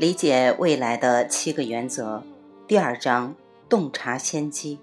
理解未来的七个原则，第二章：洞察先机。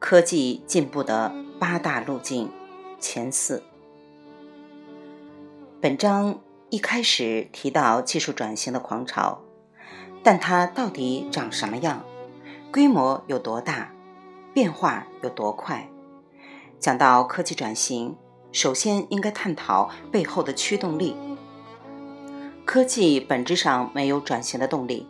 科技进步的八大路径，前四。本章一开始提到技术转型的狂潮，但它到底长什么样？规模有多大？变化有多快？讲到科技转型，首先应该探讨背后的驱动力。科技本质上没有转型的动力，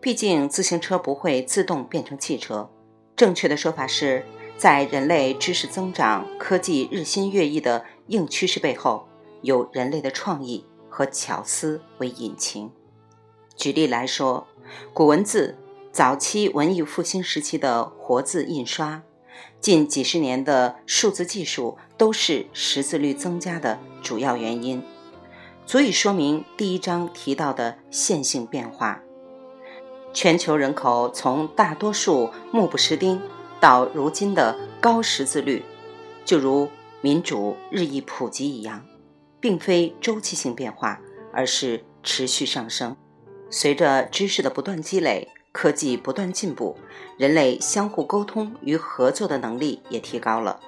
毕竟自行车不会自动变成汽车。正确的说法是，在人类知识增长、科技日新月异的硬趋势背后，有人类的创意和巧思为引擎。举例来说，古文字、早期文艺复兴时期的活字印刷、近几十年的数字技术，都是识字率增加的主要原因。足以说明第一章提到的线性变化。全球人口从大多数目不识丁到如今的高识字率，就如民主日益普及一样，并非周期性变化，而是持续上升。随着知识的不断积累，科技不断进步，人类相互沟通与合作的能力也提高了。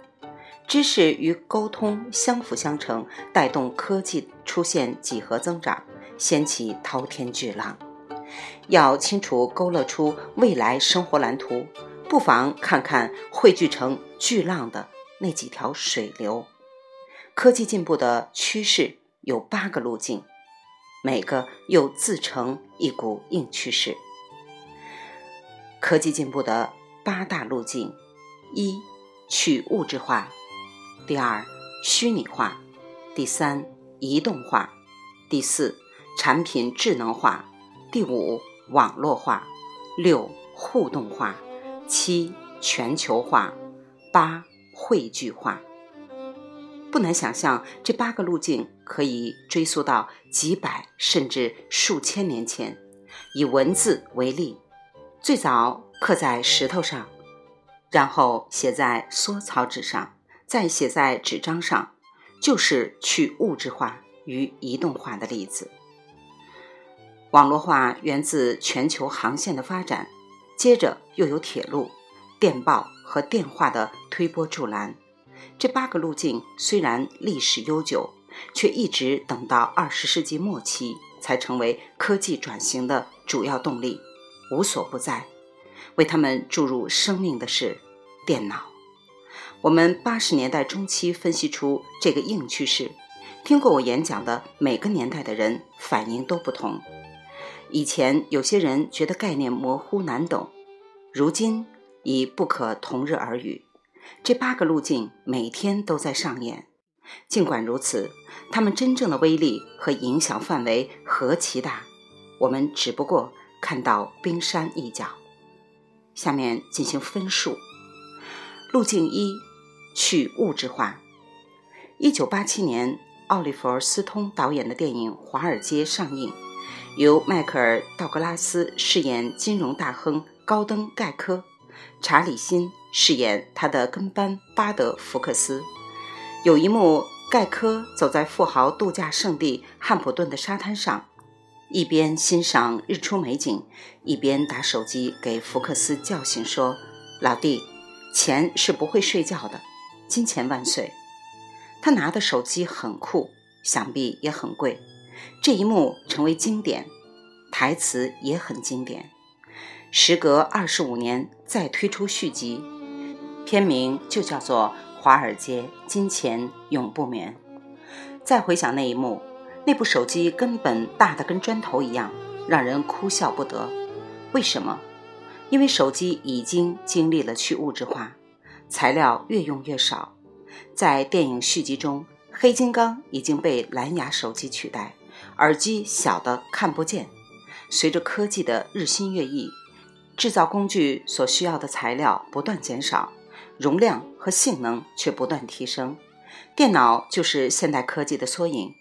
知识与沟通相辅相成，带动科技出现几何增长，掀起滔天巨浪。要清楚勾勒出未来生活蓝图，不妨看看汇聚成巨浪的那几条水流。科技进步的趋势有八个路径，每个又自成一股硬趋势。科技进步的八大路径：一、去物质化。第二，虚拟化；第三，移动化；第四，产品智能化；第五，网络化；六，互动化；七，全球化；八，汇聚化。不难想象，这八个路径可以追溯到几百甚至数千年前。以文字为例，最早刻在石头上，然后写在缩草纸上。再写在纸张上，就是去物质化与移动化的例子。网络化源自全球航线的发展，接着又有铁路、电报和电话的推波助澜。这八个路径虽然历史悠久，却一直等到二十世纪末期才成为科技转型的主要动力，无所不在。为他们注入生命的是电脑。我们八十年代中期分析出这个硬趋势，听过我演讲的每个年代的人反应都不同。以前有些人觉得概念模糊难懂，如今已不可同日而语。这八个路径每天都在上演，尽管如此，它们真正的威力和影响范围何其大，我们只不过看到冰山一角。下面进行分数。路径一。去物质化。一九八七年，奥利弗·斯通导演的电影《华尔街》上映，由迈克尔·道格拉斯饰演金融大亨高登·盖科，查理·辛饰演他的跟班巴德·福克斯。有一幕，盖科走在富豪度假胜地汉普顿的沙滩上，一边欣赏日出美景，一边打手机给福克斯叫醒说：“老弟，钱是不会睡觉的。”金钱万岁！他拿的手机很酷，想必也很贵。这一幕成为经典，台词也很经典。时隔二十五年再推出续集，片名就叫做《华尔街金钱永不眠》。再回想那一幕，那部手机根本大的跟砖头一样，让人哭笑不得。为什么？因为手机已经经历了去物质化。材料越用越少，在电影续集中，黑金刚已经被蓝牙手机取代，耳机小的看不见。随着科技的日新月异，制造工具所需要的材料不断减少，容量和性能却不断提升。电脑就是现代科技的缩影，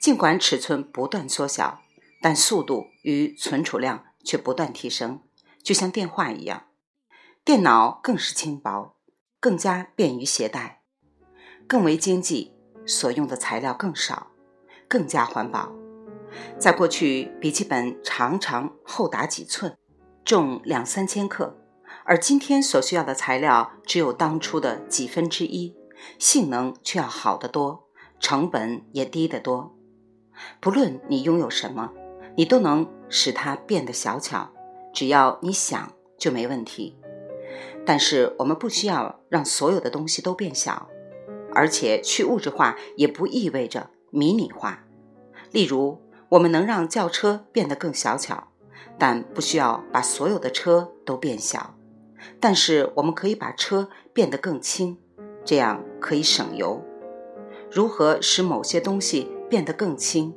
尽管尺寸不断缩小，但速度与存储量却不断提升，就像电话一样。电脑更是轻薄。更加便于携带，更为经济，所用的材料更少，更加环保。在过去，笔记本常常厚达几寸，重两三千克，而今天所需要的材料只有当初的几分之一，性能却要好得多，成本也低得多。不论你拥有什么，你都能使它变得小巧，只要你想就没问题。但是我们不需要让所有的东西都变小，而且去物质化也不意味着迷你化。例如，我们能让轿车变得更小巧，但不需要把所有的车都变小。但是我们可以把车变得更轻，这样可以省油。如何使某些东西变得更轻？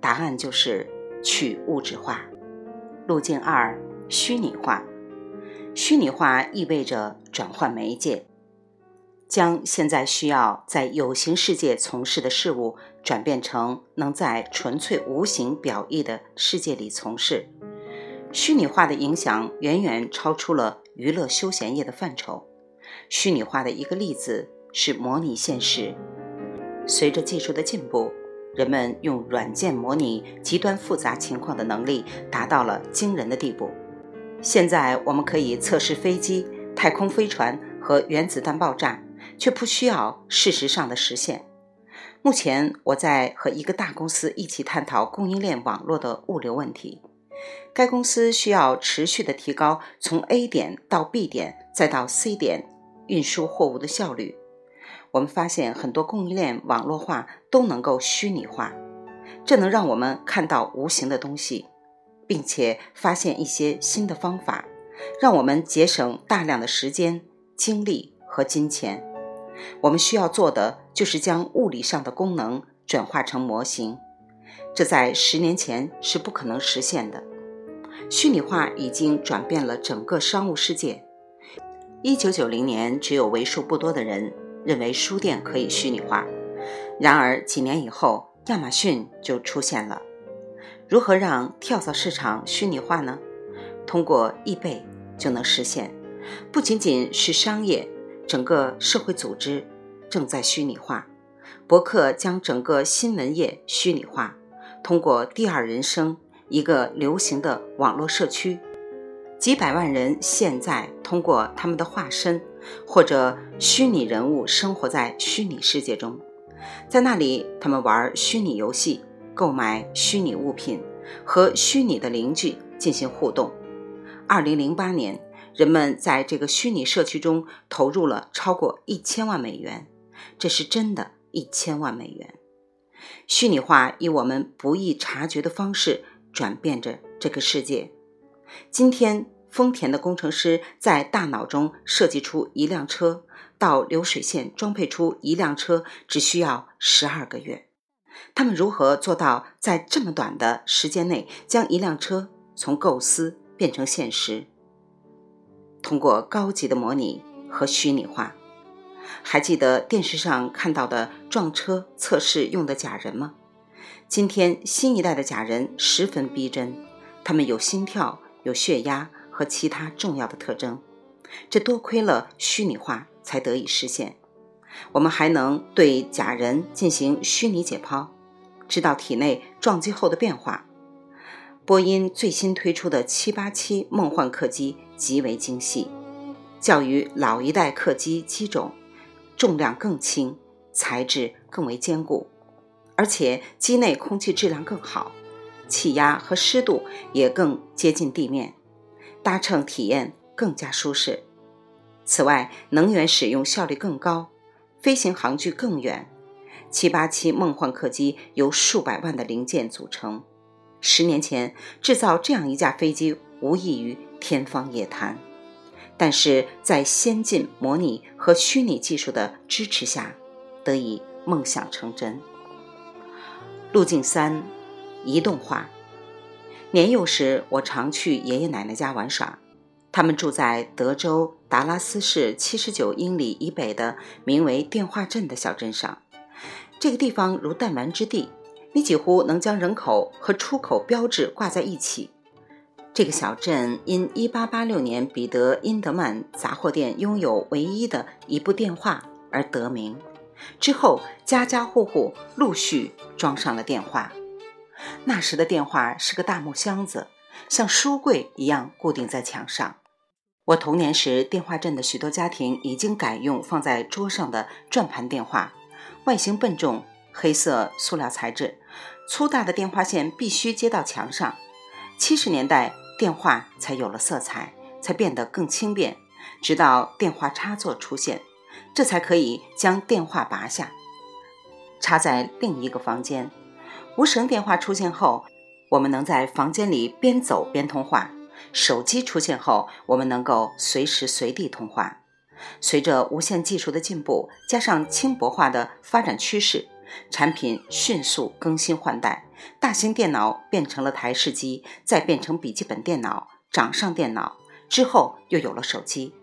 答案就是去物质化。路径二：虚拟化。虚拟化意味着转换媒介，将现在需要在有形世界从事的事物转变成能在纯粹无形表意的世界里从事。虚拟化的影响远远超出了娱乐休闲业的范畴。虚拟化的一个例子是模拟现实。随着技术的进步，人们用软件模拟极端复杂情况的能力达到了惊人的地步。现在我们可以测试飞机、太空飞船和原子弹爆炸，却不需要事实上的实现。目前，我在和一个大公司一起探讨供应链网络的物流问题。该公司需要持续的提高从 A 点到 B 点再到 C 点运输货物的效率。我们发现很多供应链网络化都能够虚拟化，这能让我们看到无形的东西。并且发现一些新的方法，让我们节省大量的时间、精力和金钱。我们需要做的就是将物理上的功能转化成模型，这在十年前是不可能实现的。虚拟化已经转变了整个商务世界。一九九零年，只有为数不多的人认为书店可以虚拟化，然而几年以后，亚马逊就出现了。如何让跳蚤市场虚拟化呢？通过易贝就能实现。不仅仅是商业，整个社会组织正在虚拟化。博客将整个新闻业虚拟化，通过第二人生一个流行的网络社区，几百万人现在通过他们的化身或者虚拟人物生活在虚拟世界中，在那里他们玩虚拟游戏。购买虚拟物品和虚拟的邻居进行互动。二零零八年，人们在这个虚拟社区中投入了超过一千万美元，这是真的一千万美元。虚拟化以我们不易察觉的方式转变着这个世界。今天，丰田的工程师在大脑中设计出一辆车，到流水线装配出一辆车只需要十二个月。他们如何做到在这么短的时间内将一辆车从构思变成现实？通过高级的模拟和虚拟化。还记得电视上看到的撞车测试用的假人吗？今天新一代的假人十分逼真，他们有心跳、有血压和其他重要的特征。这多亏了虚拟化才得以实现。我们还能对假人进行虚拟解剖，知道体内撞击后的变化。波音最新推出的787梦幻客机极为精细，较于老一代客机机种，重量更轻，材质更为坚固，而且机内空气质量更好，气压和湿度也更接近地面，搭乘体验更加舒适。此外，能源使用效率更高。飞行航距更远。787梦幻客机由数百万的零件组成。十年前制造这样一架飞机无异于天方夜谭，但是在先进模拟和虚拟技术的支持下，得以梦想成真。路径三：移动化。年幼时，我常去爷爷奶奶家玩耍。他们住在德州达拉斯市七十九英里以北的名为电话镇的小镇上。这个地方如弹丸之地，你几乎能将人口和出口标志挂在一起。这个小镇因1886年彼得·因德曼杂货店拥有唯一的一部电话而得名。之后，家家户户陆续装上了电话。那时的电话是个大木箱子，像书柜一样固定在墙上。我童年时，电话镇的许多家庭已经改用放在桌上的转盘电话，外形笨重，黑色塑料材质，粗大的电话线必须接到墙上。七十年代，电话才有了色彩，才变得更轻便，直到电话插座出现，这才可以将电话拔下，插在另一个房间。无绳电话出现后，我们能在房间里边走边通话。手机出现后，我们能够随时随地通话。随着无线技术的进步，加上轻薄化的发展趋势，产品迅速更新换代。大型电脑变成了台式机，再变成笔记本电脑、掌上电脑，之后又有了手机。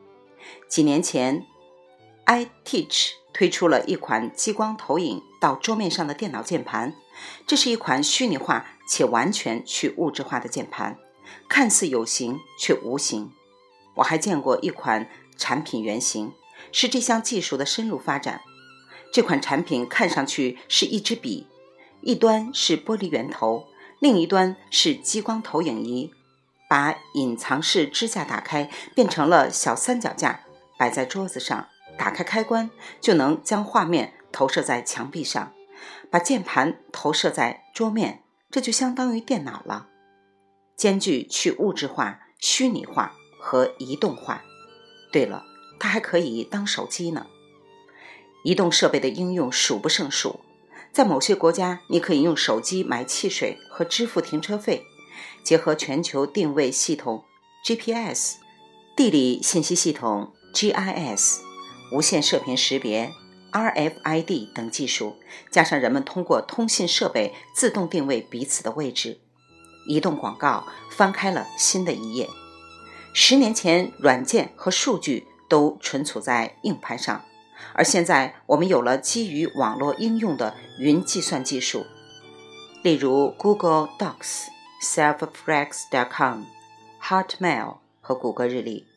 几年前，iTeach 推出了一款激光投影到桌面上的电脑键盘，这是一款虚拟化且完全去物质化的键盘。看似有形却无形。我还见过一款产品原型，是这项技术的深入发展。这款产品看上去是一支笔，一端是玻璃圆头，另一端是激光投影仪。把隐藏式支架打开，变成了小三脚架，摆在桌子上，打开开关就能将画面投射在墙壁上，把键盘投射在桌面，这就相当于电脑了。兼具去物质化、虚拟化和移动化。对了，它还可以当手机呢。移动设备的应用数不胜数，在某些国家，你可以用手机买汽水和支付停车费。结合全球定位系统 GPS、地理信息系统 GIS、无线射频识别 RFID 等技术，加上人们通过通信设备自动定位彼此的位置。移动广告翻开了新的一页。十年前，软件和数据都存储在硬盘上，而现在我们有了基于网络应用的云计算技术，例如 Google Docs、Selfplex.com、Hotmail 和谷歌日历。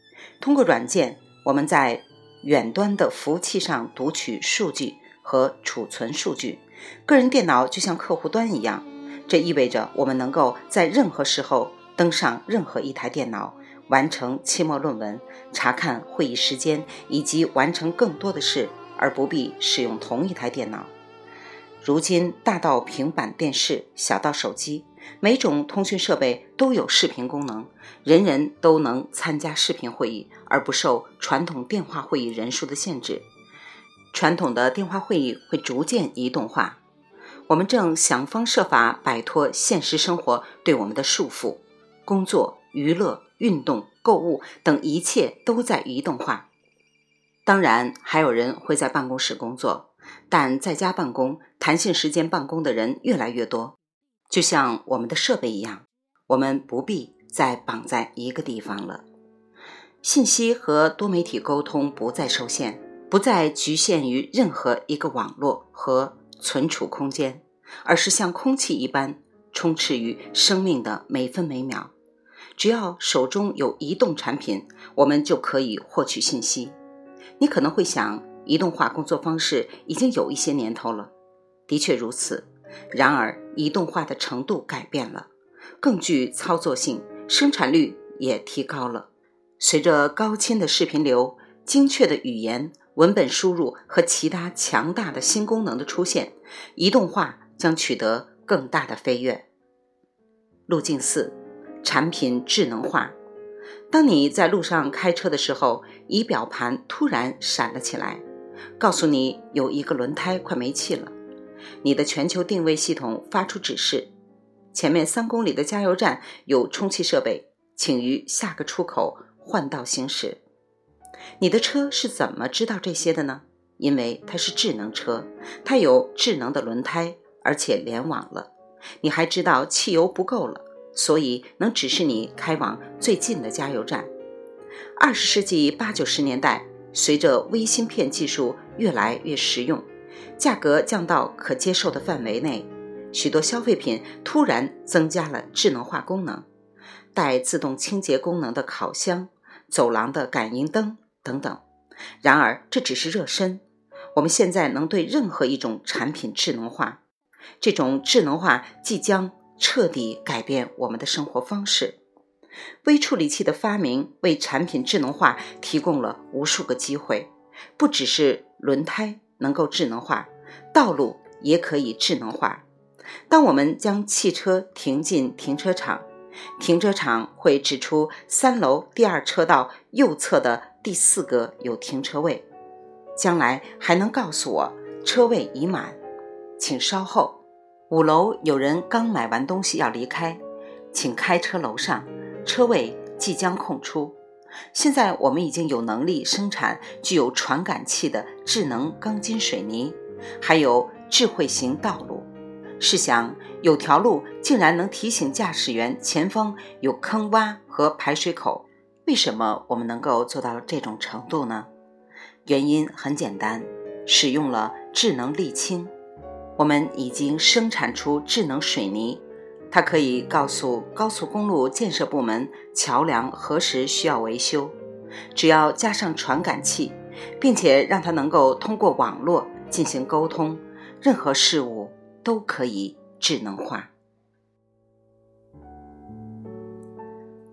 通过软件，我们在远端的服务器上读取数据和储存数据，个人电脑就像客户端一样。这意味着我们能够在任何时候登上任何一台电脑，完成期末论文、查看会议时间以及完成更多的事，而不必使用同一台电脑。如今，大到平板电视，小到手机，每种通讯设备都有视频功能，人人都能参加视频会议，而不受传统电话会议人数的限制。传统的电话会议会逐渐移动化。我们正想方设法摆脱现实生活对我们的束缚，工作、娱乐、运动、购物等一切都在移动化。当然，还有人会在办公室工作，但在家办公、弹性时间办公的人越来越多。就像我们的设备一样，我们不必再绑在一个地方了。信息和多媒体沟通不再受限，不再局限于任何一个网络和。存储空间，而是像空气一般充斥于生命的每分每秒。只要手中有移动产品，我们就可以获取信息。你可能会想，移动化工作方式已经有一些年头了，的确如此。然而，移动化的程度改变了，更具操作性，生产率也提高了。随着高清的视频流、精确的语言。文本输入和其他强大的新功能的出现，移动化将取得更大的飞跃。路径四：产品智能化。当你在路上开车的时候，仪表盘突然闪了起来，告诉你有一个轮胎快没气了。你的全球定位系统发出指示：前面三公里的加油站有充气设备，请于下个出口换道行驶。你的车是怎么知道这些的呢？因为它是智能车，它有智能的轮胎，而且联网了。你还知道汽油不够了，所以能指示你开往最近的加油站。二十世纪八九十年代，随着微芯片技术越来越实用，价格降到可接受的范围内，许多消费品突然增加了智能化功能，带自动清洁功能的烤箱，走廊的感应灯。等等，然而这只是热身。我们现在能对任何一种产品智能化，这种智能化即将彻底改变我们的生活方式。微处理器的发明为产品智能化提供了无数个机会，不只是轮胎能够智能化，道路也可以智能化。当我们将汽车停进停车场，停车场会指出三楼第二车道右侧的第四个有停车位，将来还能告诉我车位已满，请稍后。五楼有人刚买完东西要离开，请开车楼上。车位即将空出。现在我们已经有能力生产具有传感器的智能钢筋水泥，还有智慧型道路。试想，有条路竟然能提醒驾驶员前方有坑洼和排水口。为什么我们能够做到这种程度呢？原因很简单，使用了智能沥青。我们已经生产出智能水泥。它可以告诉高速公路建设部门桥梁何时需要维修，只要加上传感器，并且让它能够通过网络进行沟通，任何事物都可以智能化。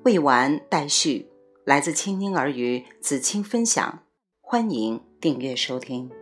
未完待续，来自青婴儿语子青分享，欢迎订阅收听。